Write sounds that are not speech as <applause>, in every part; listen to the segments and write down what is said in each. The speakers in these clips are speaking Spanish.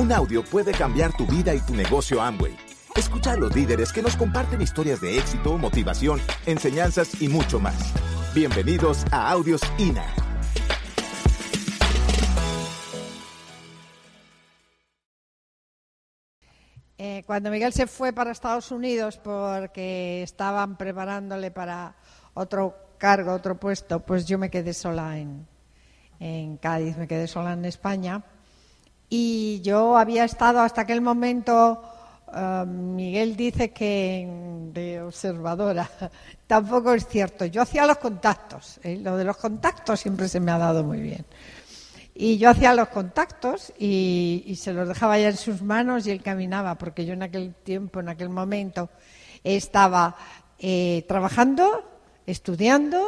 Un audio puede cambiar tu vida y tu negocio Amway. Escucha a los líderes que nos comparten historias de éxito, motivación, enseñanzas y mucho más. Bienvenidos a Audios INA. Eh, cuando Miguel se fue para Estados Unidos porque estaban preparándole para otro cargo, otro puesto, pues yo me quedé sola en, en Cádiz, me quedé sola en España. Y yo había estado hasta aquel momento, eh, Miguel dice que de observadora, <laughs> tampoco es cierto. Yo hacía los contactos, ¿eh? lo de los contactos siempre se me ha dado muy bien. Y yo hacía los contactos y, se los dejaba ya en sus manos y él caminaba, porque yo en aquel tiempo, en aquel momento, estaba eh, trabajando, estudiando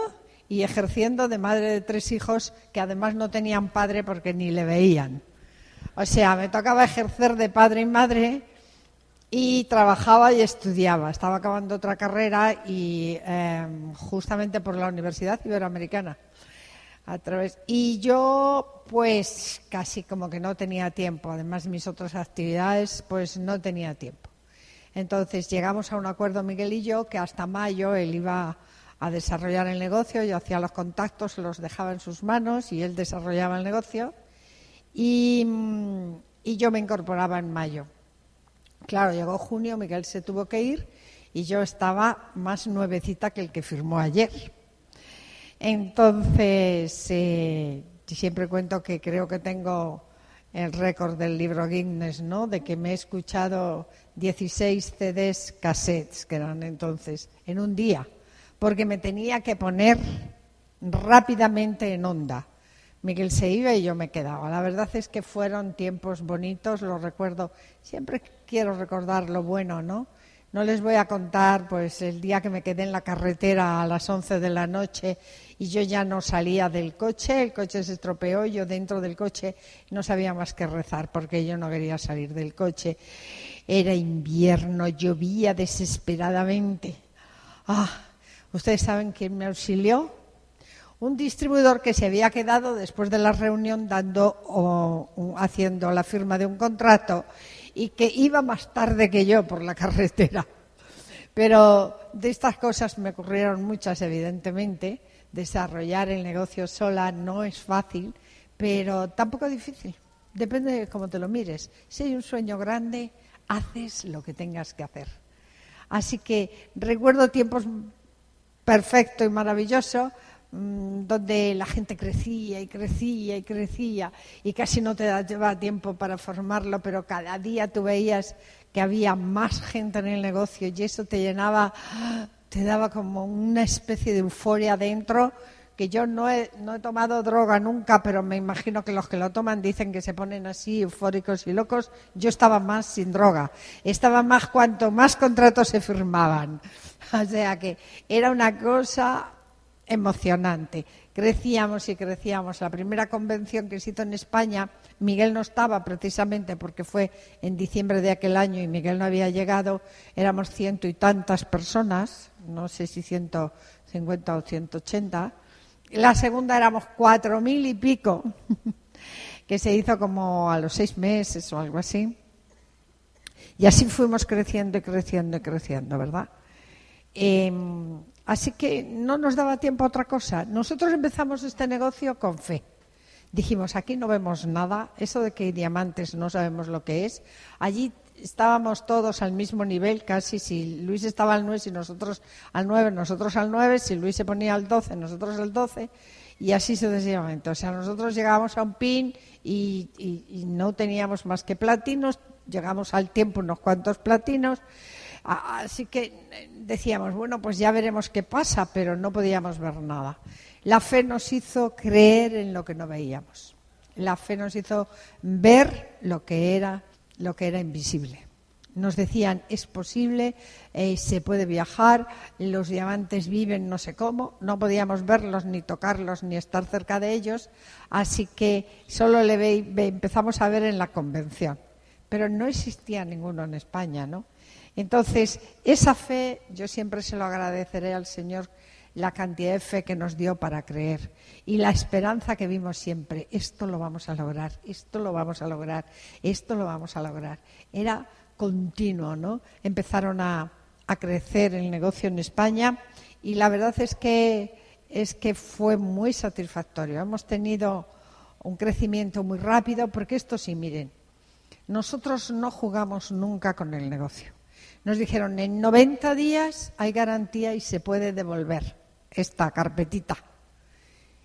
y ejerciendo de madre de tres hijos que además no tenían padre porque ni le veían. O sea, me tocaba ejercer de padre y madre y trabajaba y estudiaba. Estaba acabando otra carrera y em, justamente por la Universidad Iberoamericana. A través y yo pues casi como que no tenía tiempo. Además de mis otras actividades pues no tenía tiempo. Entonces llegamos a un acuerdo Miguel y yo que hasta mayo él iba a desarrollar el negocio. Yo hacía los contactos los dejaba en sus manos y él desarrollaba el negocio y, y yo me incorporaba en mayo claro llegó junio Miguel se tuvo que ir y yo estaba más nuevecita que el que firmó ayer entonces, eh, siempre cuento que creo que tengo el récord del libro Guinness, ¿no? De que me he escuchado 16 CDs cassettes, que eran entonces, en un día, porque me tenía que poner rápidamente en onda. Miguel se iba y yo me quedaba. La verdad es que fueron tiempos bonitos, lo recuerdo. Siempre quiero recordar lo bueno, ¿no? No les voy a contar pues el día que me quedé en la carretera a las 11 de la noche y yo ya no salía del coche, el coche se estropeó, yo dentro del coche no sabía más que rezar porque yo no quería salir del coche. Era invierno, llovía desesperadamente. Ah, ¿ustedes saben quién me auxilió? Un distribuidor que se había quedado después de la reunión dando o haciendo la firma de un contrato y que iba más tarde que yo por la <laughs> carretera. Pero de estas cosas me ocurrieron muchas, evidentemente. Desarrollar el negocio sola no es fácil, pero tampoco difícil. Depende de cómo te lo mires. Si hay un sueño grande, haces lo que tengas que hacer. Así que recuerdo tiempos perfectos y maravillosos donde la gente crecía y crecía y crecía y casi no te daba tiempo para formarlo, pero cada día tú veías que había más gente en el negocio y eso te llenaba, te daba como una especie de euforia dentro que yo no he, no he tomado droga nunca, pero me imagino que los que lo toman dicen que se ponen así eufóricos y locos. Yo estaba más sin droga. Estaba más cuanto más contratos se firmaban. <laughs> O sea que era una cosa emocionante. Crecíamos y crecíamos. La primera convención que se hizo en España, Miguel no estaba precisamente porque fue en diciembre de aquel año y Miguel no había llegado. Éramos ciento y tantas personas, no sé si ciento cincuenta o ciento ochenta. La segunda éramos cuatro mil y pico, <laughs> que se hizo como a los seis meses o algo así. Y así fuimos creciendo y creciendo y creciendo, ¿verdad? Em, Así que no nos daba tiempo a otra cosa. Nosotros empezamos este negocio con fe. Dijimos, aquí no vemos nada, eso de que hay diamantes no sabemos lo que es. Allí estábamos todos al mismo nivel, casi si Luis estaba al 9, si nosotros al 9, nosotros al 9, si Luis se ponía al 12, nosotros al 12, y así sucesivamente. O sea, nosotros llegábamos a un pin y, y no teníamos más que platinos, llegamos al tiempo unos cuantos platinos, Así que eh, decíamos, bueno, pues ya veremos qué pasa, pero no podíamos ver nada. La fe nos hizo creer en lo que no veíamos. La fe nos hizo ver lo que era, lo que era invisible. Nos decían, es posible, eh, se puede viajar, los diamantes viven no sé cómo, no podíamos verlos, ni tocarlos, ni estar cerca de ellos, así que solo le empezamos a ver en la convención. Pero no existía ninguno en España, ¿no? Entonces, esa fe yo siempre se lo agradeceré al Señor la cantidad de fe que nos dio para creer y la esperanza que vimos siempre. Esto lo vamos a lograr, esto lo vamos a lograr, esto lo vamos a lograr. Era continuo, ¿no? Empezaron a, crecer el negocio en España y la verdad es que, es que fue muy satisfactorio. Hemos tenido un crecimiento muy rápido porque esto sí, miren, nosotros no jugamos nunca con el negocio. Nos dijeron, en 90 días hay garantía y se puede devolver esta carpetita.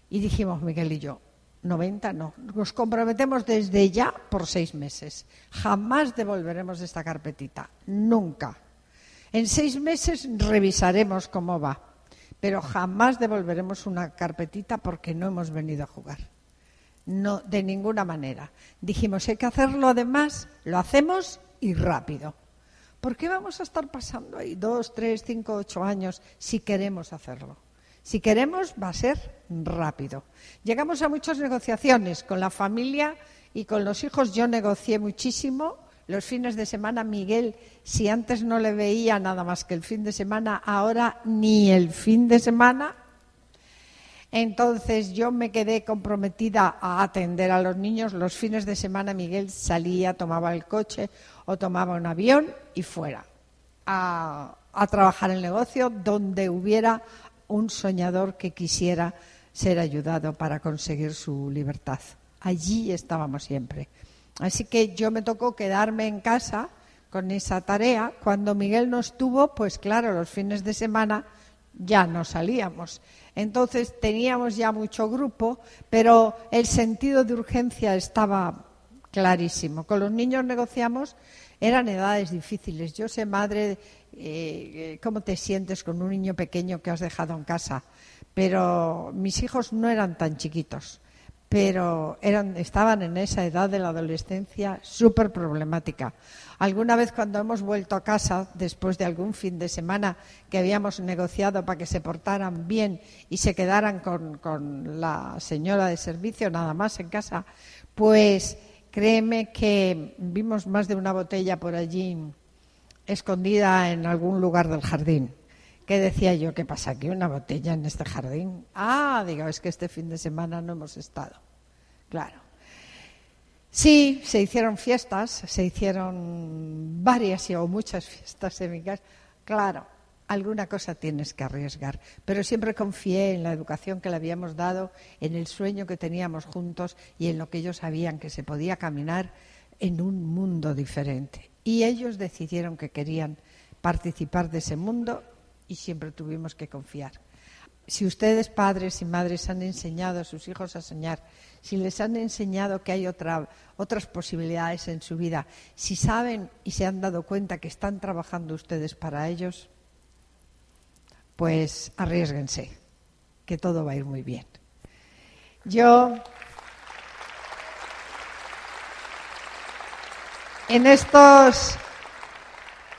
Y dijimos, Miguel y yo, 90 no, nos comprometemos desde ya por seis meses. Jamás devolveremos esta carpetita, nunca. En seis meses revisaremos cómo va, pero jamás devolveremos una carpetita porque no hemos venido a jugar. No, de ninguna manera. Dijimos, hay que hacerlo además, lo hacemos y rápido. ¿Por qué vamos a estar pasando ahí dos, tres, cinco, ocho años si queremos hacerlo? Si queremos, va a ser rápido. Llegamos a muchas negociaciones con la familia y con los hijos. Yo negocié muchísimo. Los fines de semana, Miguel, si antes no le veía nada más que el fin de semana, ahora ni el fin de semana entonces yo me quedé comprometida a atender a los niños. Los fines de semana Miguel salía, tomaba el coche o tomaba un avión y fuera a, trabajar el negocio donde hubiera un soñador que quisiera ser ayudado para conseguir su libertad. Allí estábamos siempre. Así que yo me tocó quedarme en casa con esa tarea. Cuando Miguel no estuvo, pues claro, los fines de semana ya no salíamos. Entonces teníamos ya mucho grupo, pero el sentido de urgencia estaba clarísimo. Con los niños negociamos, eran edades difíciles. Yo sé, madre, eh, cómo te sientes con un niño pequeño que has dejado en casa. Pero mis hijos no eran tan chiquitos, pero eran, estaban en esa edad de la adolescencia súper problemática. Alguna vez cuando hemos vuelto a casa, después de algún fin de semana que habíamos negociado para que se portaran bien y se quedaran con, la señora de servicio nada más en casa, pues créeme que vimos más de una botella por allí escondida en algún lugar del jardín. ¿Qué decía yo? ¿Qué pasa aquí? ¿Una botella en este jardín? Ah, digo, es que este fin de semana no hemos estado. Claro. Sí, se hicieron fiestas, se hicieron varias o muchas fiestas en mi casa. Claro, alguna cosa tienes que arriesgar, pero siempre confié en la educación que le habíamos dado, en el sueño que teníamos juntos y en lo que ellos sabían que se podía caminar en un mundo diferente. Y ellos decidieron que querían participar de ese mundo y siempre tuvimos que confiar. Si ustedes, padres y madres, han enseñado a sus hijos a soñar, si les han enseñado que hay otras posibilidades en su vida, si saben y se han dado cuenta que están trabajando ustedes para ellos, pues arriesguense, que todo va a ir muy bien. Yo en estos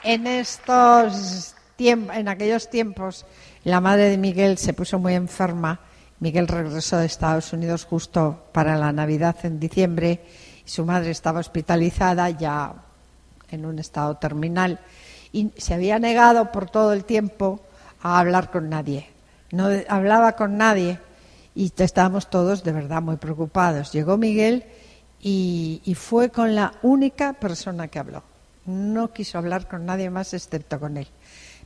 en estos en aquellos tiempos, la madre de Miguel se puso muy enferma Miguel regresó de Estados Unidos justo para la Navidad en diciembre y su madre estaba hospitalizada ya en un estado terminal y se había negado por todo el tiempo a hablar con nadie. No hablaba con nadie y estábamos todos de verdad muy preocupados. Llegó Miguel y, fue con la única persona que habló. No quiso hablar con nadie más excepto con él.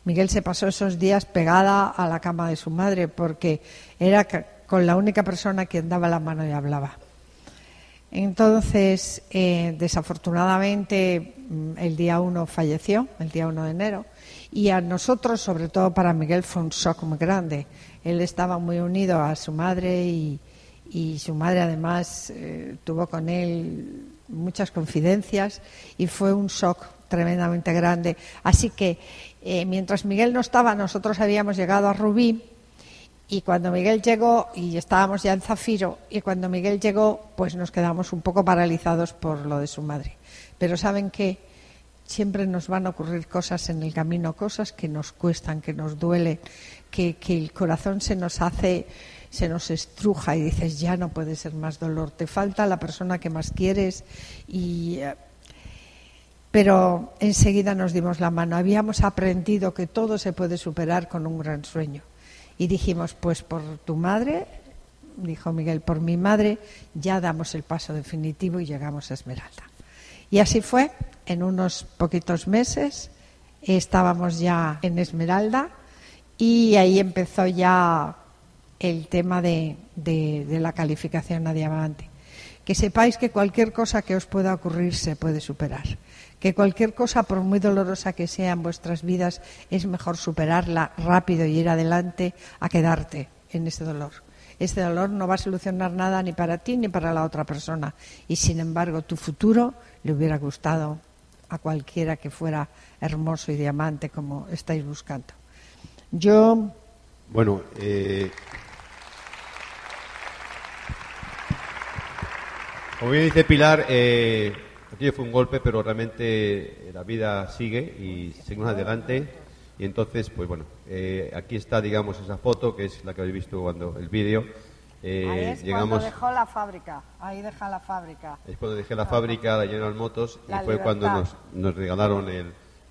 Miguel se pasó esos días pegada a la cama de su madre porque era con la única persona quien daba la mano y hablaba. Entonces, eh, desafortunadamente, mm, el día 1 falleció, el día 1 de enero, y a nosotros, sobre todo para Miguel, fue un shock muy grande. Él estaba muy unido a su madre y, su madre además eh, tuvo con él muchas confidencias y fue un shock tremendamente grande. Así que eh, mientras Miguel no estaba, nosotros habíamos llegado a Rubí y cuando Miguel llegó, y estábamos ya en Zafiro, y cuando Miguel llegó, pues nos quedamos un poco paralizados por lo de su madre. Pero saben que siempre nos van a ocurrir cosas en el camino, cosas que nos cuestan, que nos duele, que, que el corazón se nos hace, se nos estruja y dices, ya no puede ser más dolor, te falta la persona que más quieres y eh, pero enseguida nos dimos la mano. Habíamos aprendido que todo se puede superar con un gran sueño. Y dijimos, pues por tu madre, dijo Miguel, por mi madre ya damos el paso definitivo y llegamos a Esmeralda. Y así fue, en unos poquitos meses estábamos ya en Esmeralda y ahí empezó ya el tema de, de la calificación a diamante. Que sepáis que cualquier cosa que os pueda ocurrir se puede superar que cualquier cosa, por muy dolorosa que sea en vuestras vidas, es mejor superarla rápido y ir adelante a quedarte en ese dolor. Este dolor no va a solucionar nada ni para ti ni para la otra persona. Y sin embargo, tu futuro le hubiera gustado a cualquiera que fuera hermoso y diamante como estáis buscando. Yo. Bueno, eh, como bien dice Pilar, eh, Aquello fue un golpe, pero realmente la vida sigue y seguimos adelante. Y entonces, pues bueno, eh, aquí está, digamos, esa foto, que es la que habéis visto cuando el vídeo. Eh, ahí es llegamos, cuando dejó la fábrica, ahí deja la fábrica. Es cuando dejé la fábrica de General Motors y fue cuando nos, nos regalaron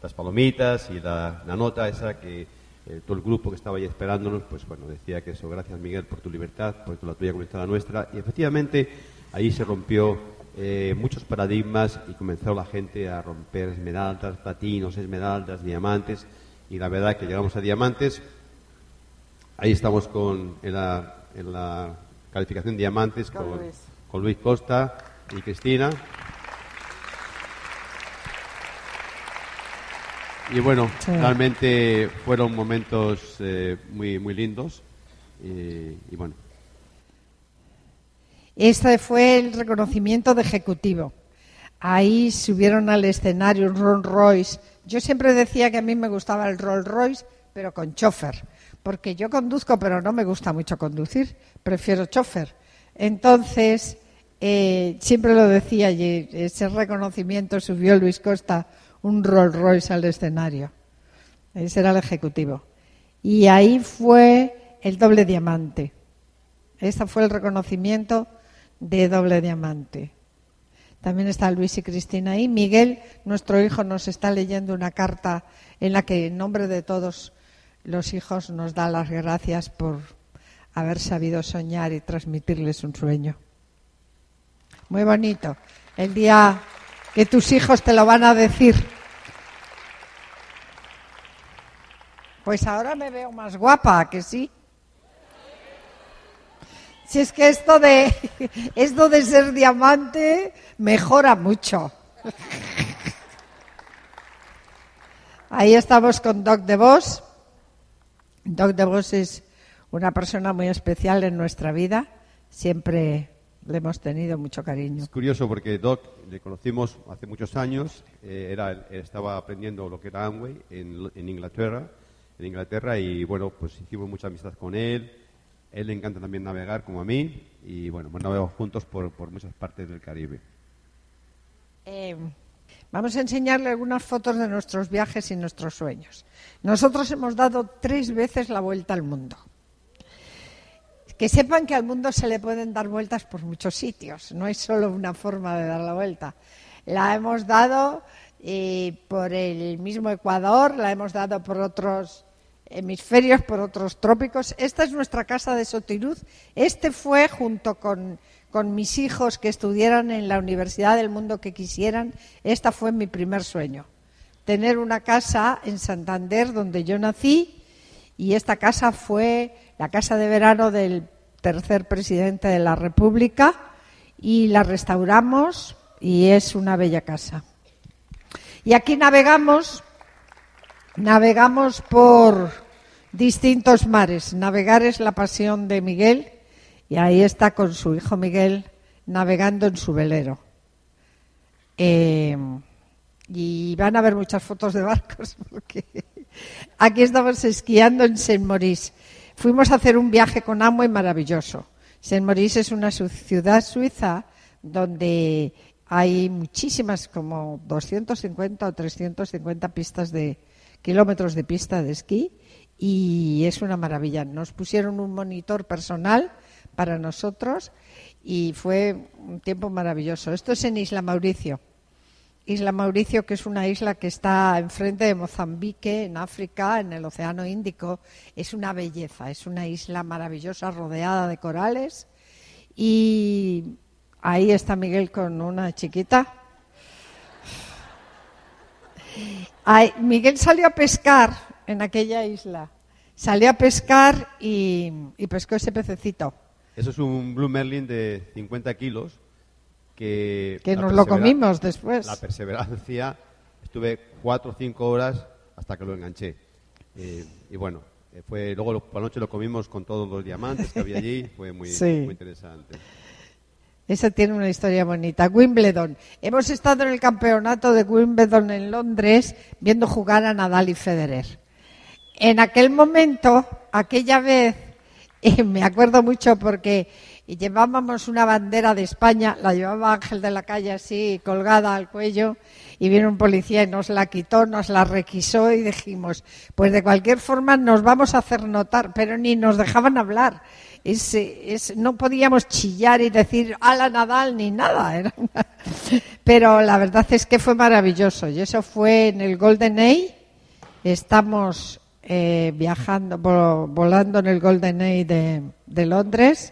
las palomitas y la, nota esa que eh, todo el grupo que estaba ahí esperándonos, pues bueno, decía que eso, gracias Miguel por tu libertad, por la tuya conectada a la nuestra. Y efectivamente ahí se rompió eh, muchos paradigmas y comenzó la gente a romper esmeraldas, platinos, esmeraldas, diamantes. Y la verdad que llegamos a diamantes. Ahí estamos con, en, la, en la calificación diamantes con, con, Luis. Costa y Cristina. Y bueno, realmente fueron momentos eh, muy, muy lindos. y bueno, este fue el reconocimiento de ejecutivo. Ahí subieron al escenario un Rolls Royce. Yo siempre decía que a mí me gustaba el Rolls Royce, pero con chofer, porque yo conduzco, pero no me gusta mucho conducir, prefiero chofer. Entonces, eh, siempre lo decía, y ese reconocimiento subió Luis Costa un Rolls Royce al escenario. Ese era el ejecutivo. Y ahí fue el doble diamante. Ese fue el reconocimiento de doble diamante. También está Luis y Cristina ahí. Miguel, nuestro hijo, nos está leyendo una carta en la que en nombre de todos los hijos nos da las gracias por haber sabido soñar y transmitirles un sueño. Muy bonito. El día que tus hijos te lo van a decir. Pues ahora me veo más guapa, que sí. Si es que esto de, <laughs> esto de ser diamante mejora mucho. Ahí estamos con Doc de Vos. Doc de Vos es una persona muy especial en nuestra vida. Siempre le hemos tenido mucho cariño. Es curioso porque Doc le conocimos hace muchos años. Eh, era, estaba aprendiendo lo que era Amway en, en Inglaterra, en Inglaterra y bueno, pues hicimos mucha amistad con él él le encanta también navegar como a mí y bueno, hemos navegado juntos por, muchas partes del Caribe. Eh, vamos a enseñarle algunas fotos de nuestros viajes y nuestros sueños. Nosotros hemos dado tres veces la vuelta al mundo. Que sepan que al mundo se le pueden dar vueltas por muchos sitios, no es solo una forma de dar la vuelta. La hemos dado eh, por el mismo Ecuador, la hemos dado por otros hemisferios, por otros trópicos. Esta es nuestra casa de Sotiruz. Este fue, junto con, mis hijos que estudiaran en la universidad del mundo que quisieran, esta fue mi primer sueño. Tener una casa en Santander donde yo nací y esta casa fue la casa de verano del tercer presidente de la República y la restauramos y es una bella casa. Y aquí navegamos Navegamos por distintos mares. Navegar es la pasión de Miguel y ahí está con su hijo Miguel navegando en su velero. Eh, y van a ver muchas fotos de barcos <laughs> porque aquí estamos esquiando en Saint Maurice. Fuimos a hacer un viaje con Amway maravilloso. Saint Maurice es una ciudad suiza donde hay muchísimas, como 250 o 350 pistas de, kilómetros de pista de esquí y es una maravilla. Nos pusieron un monitor personal para nosotros y fue un tiempo maravilloso. Esto es en Isla Mauricio. Isla Mauricio, que es una isla que está enfrente de Mozambique, en África, en el Océano Índico. Es una belleza, es una isla maravillosa rodeada de corales. Y ahí está Miguel con una chiquita. Miguel salió a pescar en aquella isla. Salió a pescar y, y pescó ese pececito. Eso es un Blue Merlin de 50 kilos que... nos lo comimos después. La perseverancia, estuve cuatro o cinco horas hasta que lo enganché. Eh, y bueno, eh, fue luego por la noche lo comimos con todos los diamantes que había allí, fue muy, muy interesante. Esa tiene una historia bonita. Wimbledon. Hemos estado en el campeonato de Wimbledon en Londres viendo jugar a Nadal y Federer. En aquel momento, aquella vez, <laughs> me acuerdo mucho porque llevábamos una bandera de España, la llevaba Ángel de la Calle así colgada al cuello y vino un policía y nos la quitó, nos la requisó y dijimos, pues de cualquier forma nos vamos a hacer notar, pero ni nos dejaban hablar. no podíamos chillar y decir ala Nadal ni nada. <laughs> Pero la verdad es que fue maravilloso y eso fue en el Golden Age. Estamos eh, viajando, volando en el Golden Age de, Londres.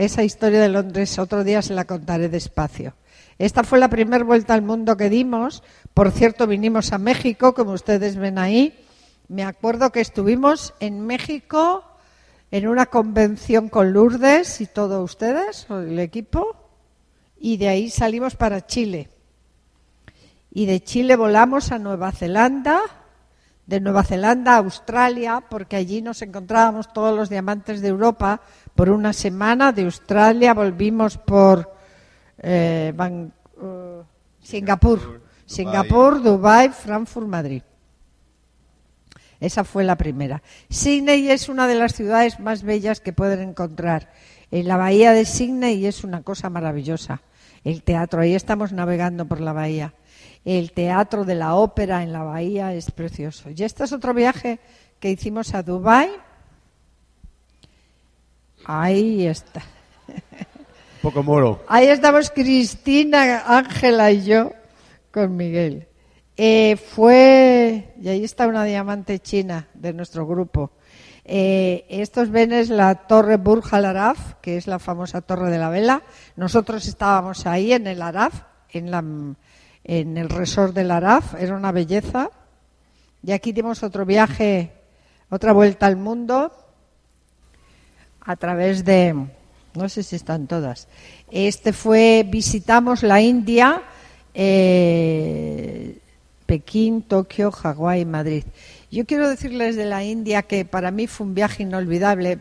Esa historia de Londres otro día se la contaré despacio. Esta fue la primera vuelta al mundo que dimos. Por cierto, vinimos a México, como ustedes ven ahí. Me acuerdo que estuvimos en México en una convención con Lourdes y todos ustedes, el equipo, y de ahí salimos para Chile. Y de Chile volamos a Nueva Zelanda de Nueva Zelanda a Australia, porque allí nos encontrábamos todos los diamantes de Europa por una semana. De Australia volvimos por eh, uh, Singapur, Singapur, Dubai, Frankfurt, Madrid. Esa fue la primera. Sydney es una de las ciudades más bellas que pueden encontrar. En la bahía de Sydney es una cosa maravillosa. El teatro, ahí estamos navegando por la bahía el teatro de la ópera en la bahía es precioso. Y este es otro viaje que hicimos a Dubái. Ahí está. Poco moro. Ahí estamos Cristina, Ángela y yo con Miguel. Eh, fue, y ahí está una diamante china de nuestro grupo. Eh, estos ven es la torre Burj Al Araf, que es la famosa torre de la vela. Nosotros estábamos ahí en el Araf, en la en el resort del Araf, era una belleza. Y aquí dimos otro viaje, otra vuelta al mundo a través de, no sé si están todas. Este fue, visitamos la India, eh, Pekín, Tokio, Hawái Madrid. Yo quiero decirles de la India que para mí fue un viaje inolvidable.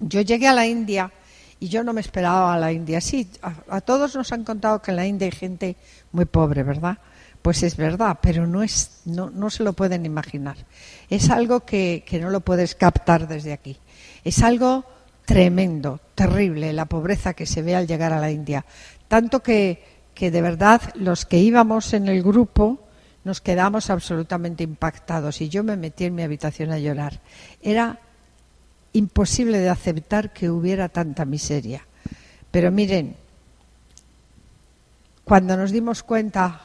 Yo llegué a la India y yo no me esperaba a la India. Sí, a, todos nos han contado que en la India hay gente muy pobre, ¿verdad? Pues es verdad, pero no, es, no, no se lo pueden imaginar. Es algo que, que no lo puedes captar desde aquí. Es algo tremendo, terrible, la pobreza que se ve al llegar a la India. Tanto que, que de verdad los que íbamos en el grupo nos quedamos absolutamente impactados y yo me metí en mi habitación a llorar. Era imposible de aceptar que hubiera tanta miseria. Pero miren, cuando nos dimos cuenta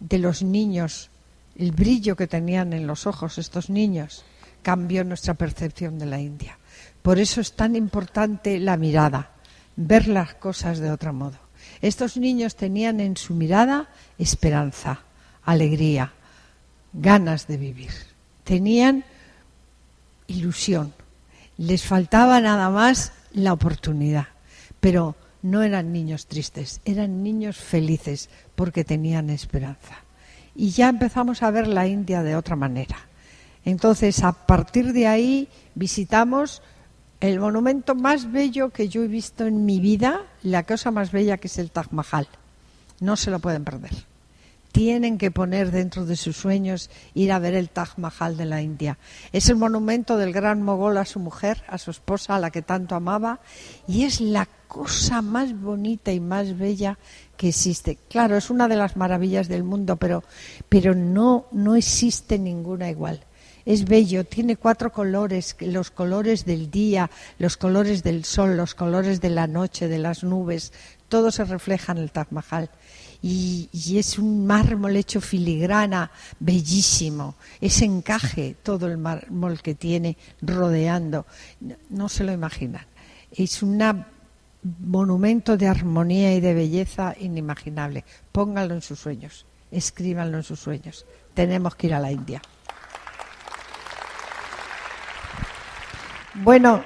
de los niños, el brillo que tenían en los ojos estos niños, cambió nuestra percepción de la India. Por eso es tan importante la mirada, ver las cosas de otro modo. Estos niños tenían en su mirada esperanza, alegría, ganas de vivir. Tenían ilusión. Les faltaba nada más la oportunidad. Pero no eran niños tristes, eran niños felices porque tenían esperanza. Y ya empezamos a ver la India de otra manera. Entonces, a partir de ahí, visitamos el monumento más bello que yo he visto en mi vida, la cosa más bella que es el Taj Mahal. No se lo pueden perder. Tienen que poner dentro de sus sueños ir a ver el Taj Mahal de la India. Es el monumento del gran mogol a su mujer, a su esposa, a la que tanto amaba, y es la cosa más bonita y más bella que existe. Claro, es una de las maravillas del mundo, pero, pero no, no existe ninguna igual. es bello, tiene cuatro colores, los colores del día, los colores del sol, los colores de la noche, de las nubes, todo se refleja en el Taj Mahal. Y, es un mármol hecho filigrana, bellísimo, ese encaje, <laughs> todo el mármol que tiene rodeando, no se lo imaginan. Es un monumento de armonía y de belleza inimaginable. Pónganlo en sus sueños, escríbanlo en sus sueños. Tenemos que ir a la India. Bueno,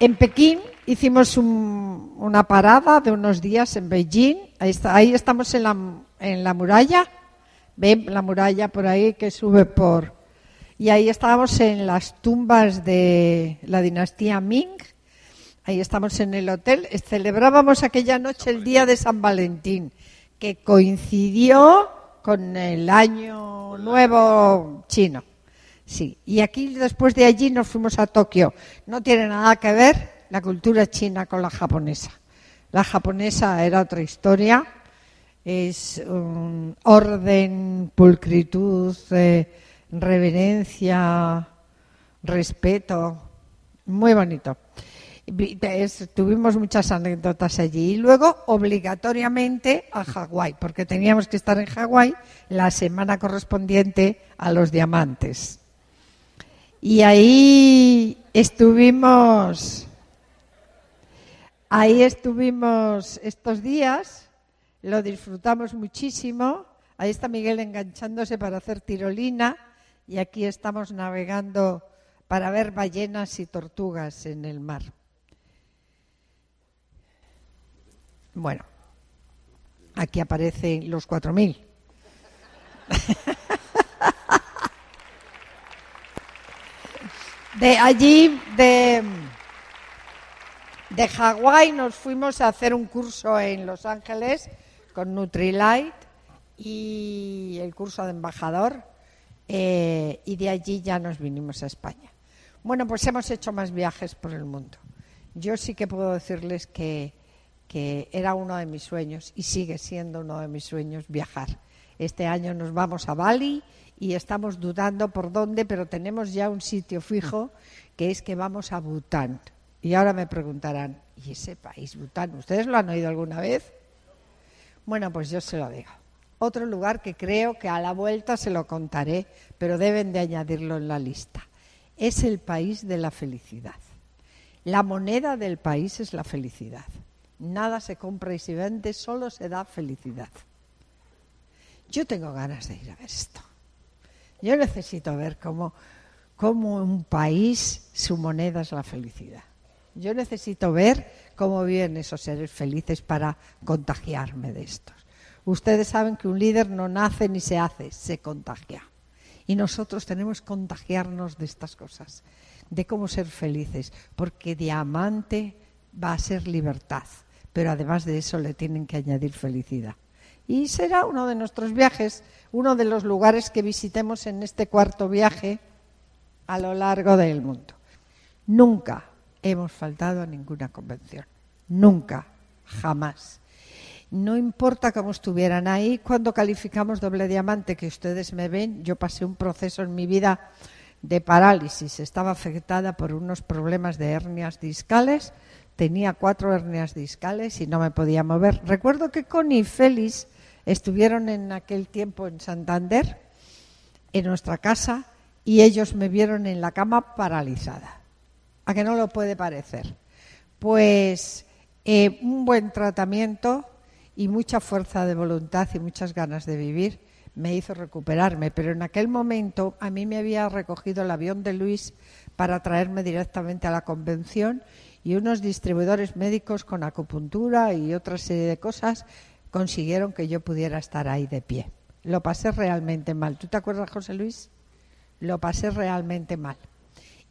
en Pekín hicimos una parada de unos días en Beijing. Ahí, estamos en la, en la muralla. Ven la muralla por ahí que sube por... Y ahí estábamos en las tumbas de la dinastía Ming. Ahí estamos en el hotel. Celebrábamos aquella noche el día de San Valentín, que coincidió con el año nuevo chino. Sí, y aquí después de allí nos fuimos a Tokio. No tiene nada que ver la cultura china con la japonesa. La japonesa era otra historia, es un orden, pulcritud, eh, reverencia, respeto, muy bonito. tuvimos muchas anécdotas allí y luego obligatoriamente a Hawái, porque teníamos que estar en Hawái la semana correspondiente a los diamantes. Y ahí estuvimos, ahí estuvimos estos días, lo disfrutamos muchísimo. Ahí está Miguel enganchándose para hacer tirolina y aquí estamos navegando para ver ballenas y tortugas en el mar. Bueno, aquí aparecen los 4.000. <laughs> De allí, de, de Hawái, nos fuimos a hacer un curso en Los Ángeles con Nutrilite y el curso de embajador. Eh, y de allí ya nos vinimos a España. Bueno, pues hemos hecho más viajes por el mundo. Yo sí que puedo decirles que, que era uno de mis sueños y sigue siendo uno de mis sueños viajar. Este año nos vamos a Bali y estamos dudando por dónde, pero tenemos ya un sitio fijo que es que vamos a Bután. Y ahora me preguntarán, ¿y ese país, Bután? ¿Ustedes lo han oído alguna vez? Bueno, pues yo se lo digo. Otro lugar que creo que a la vuelta se lo contaré, pero deben de añadirlo en la lista. Es el país de la felicidad. La moneda del país es la felicidad. Nada se compra y se vende, solo se da felicidad. Yo tengo ganas de ir a ver esto. Yo necesito ver cómo, cómo un país, su moneda es la felicidad. Yo necesito ver cómo viven esos seres felices para contagiarme de estos. Ustedes saben que un líder no nace ni se hace, se contagia. Y nosotros tenemos que contagiarnos de estas cosas, de cómo ser felices, porque diamante va a ser libertad, pero además de eso le tienen que añadir felicidad. Y será uno de nuestros viajes, uno de los lugares que visitemos en este cuarto viaje a lo largo del mundo. Nunca hemos faltado a ninguna convención. Nunca, jamás. No importa cómo estuvieran ahí, cuando calificamos doble diamante, que ustedes me ven, yo pasé un proceso en mi vida de parálisis. Estaba afectada por unos problemas de hernias discales. Tenía cuatro hernias discales y no me podía mover. Recuerdo que Connie Félix Estuvieron en aquel tiempo en Santander, en nuestra casa, y ellos me vieron en la cama paralizada. ¿A que no lo puede parecer? Pues eh, un buen tratamiento y mucha fuerza de voluntad y muchas ganas de vivir me hizo recuperarme, pero en aquel momento a mí me había recogido el avión de Luis para traerme directamente a la convención y unos distribuidores médicos con acupuntura y otra serie de cosas consiguieron que yo pudiera estar ahí de pie. Lo pasé realmente mal. ¿Tú te acuerdas, José Luis? Lo pasé realmente mal.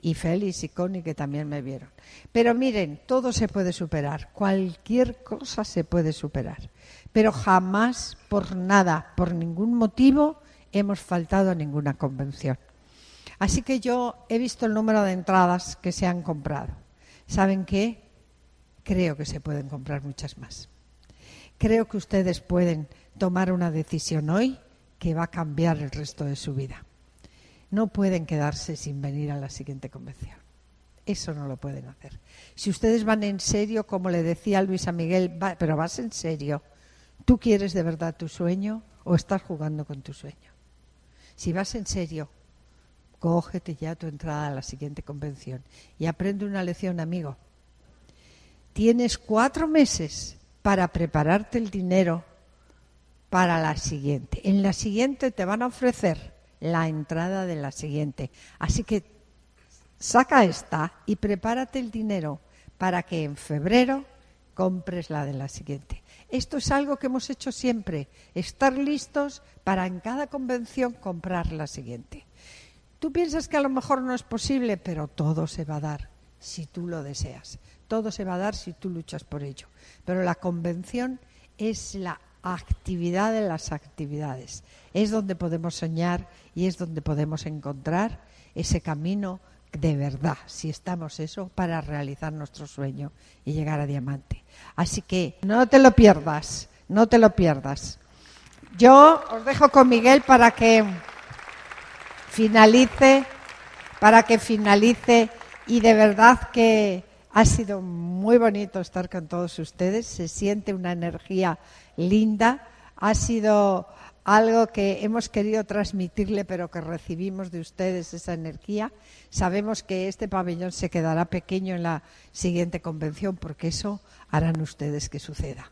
Y Félix y Connie que también me vieron. Pero miren, todo se puede superar. Cualquier cosa se puede superar. Pero jamás, por nada, por ningún motivo, hemos faltado a ninguna convención. Así que yo he visto el número de entradas que se han comprado. ¿Saben qué? Creo que se pueden comprar muchas más creo que ustedes pueden tomar una decisión hoy que va a cambiar el resto de su vida. no pueden quedarse sin venir a la siguiente convención. Eso no lo pueden hacer. Si ustedes van en serio, como le decía Luis a Miguel, pero vas en serio, ¿tú quieres de verdad tu sueño o estás jugando con tu sueño? Si vas en serio, cógete ya tu entrada a la siguiente convención y aprende una lección, amigo. Tienes cuatro meses para prepararte el dinero para la siguiente. En la siguiente te van a ofrecer la entrada de la siguiente. Así que saca esta y prepárate el dinero para que en febrero compres la de la siguiente. Esto es algo que hemos hecho siempre, estar listos para en cada convención comprar la siguiente. Tú piensas que a lo mejor no es posible, pero todo se va a dar si tú lo deseas. Todo se va a dar si tú luchas por ello. Pero la convención es la actividad de las actividades. Es donde podemos soñar y es donde podemos encontrar ese camino de verdad, si estamos eso, para realizar nuestro sueño y llegar a diamante. Así que no te lo pierdas, no te lo pierdas. Yo os dejo con Miguel para que finalice, para que finalice y de verdad que ha sido muy bonito estar con todos ustedes, se siente una energía linda, ha sido algo que hemos querido transmitirle, pero que recibimos de ustedes esa energía. Sabemos que este pabellón se quedará pequeño en la siguiente convención, porque eso harán ustedes que suceda.